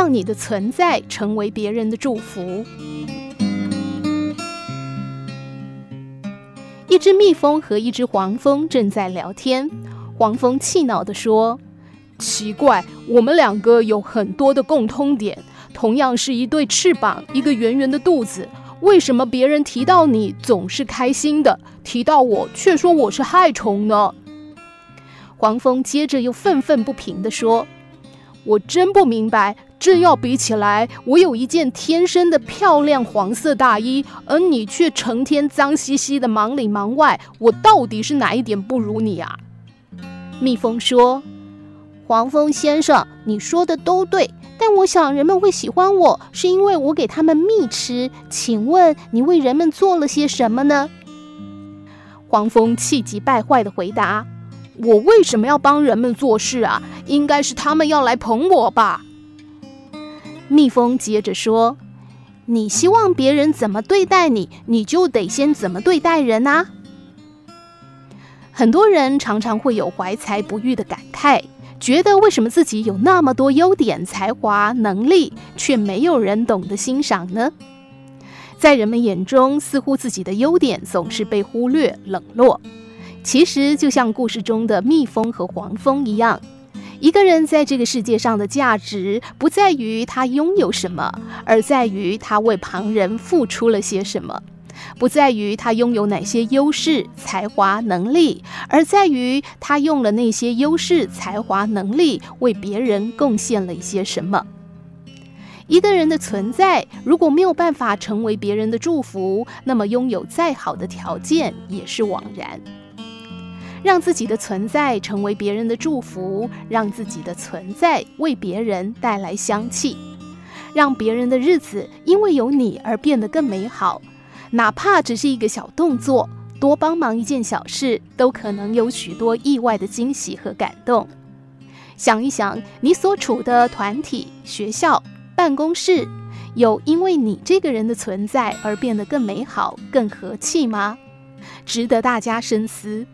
让你的存在成为别人的祝福。一只蜜蜂和一只黄蜂正在聊天，黄蜂气恼地说：“奇怪，我们两个有很多的共通点，同样是一对翅膀，一个圆圆的肚子，为什么别人提到你总是开心的，提到我却说我是害虫呢？”黄蜂接着又愤愤不平地说：“我真不明白。”这要比起来，我有一件天生的漂亮黄色大衣，而你却成天脏兮兮的忙里忙外。我到底是哪一点不如你啊？蜜蜂说：“黄蜂先生，你说的都对，但我想人们会喜欢我，是因为我给他们蜜吃。请问你为人们做了些什么呢？”黄蜂气急败坏地回答：“我为什么要帮人们做事啊？应该是他们要来捧我吧。”蜜蜂接着说：“你希望别人怎么对待你，你就得先怎么对待人啊。”很多人常常会有怀才不遇的感慨，觉得为什么自己有那么多优点、才华、能力，却没有人懂得欣赏呢？在人们眼中，似乎自己的优点总是被忽略、冷落。其实，就像故事中的蜜蜂和黄蜂一样。一个人在这个世界上的价值，不在于他拥有什么，而在于他为旁人付出了些什么；不在于他拥有哪些优势、才华、能力，而在于他用了那些优势、才华、能力为别人贡献了一些什么。一个人的存在，如果没有办法成为别人的祝福，那么拥有再好的条件也是枉然。让自己的存在成为别人的祝福，让自己的存在为别人带来香气，让别人的日子因为有你而变得更美好。哪怕只是一个小动作，多帮忙一件小事，都可能有许多意外的惊喜和感动。想一想，你所处的团体、学校、办公室，有因为你这个人的存在而变得更美好、更和气吗？值得大家深思。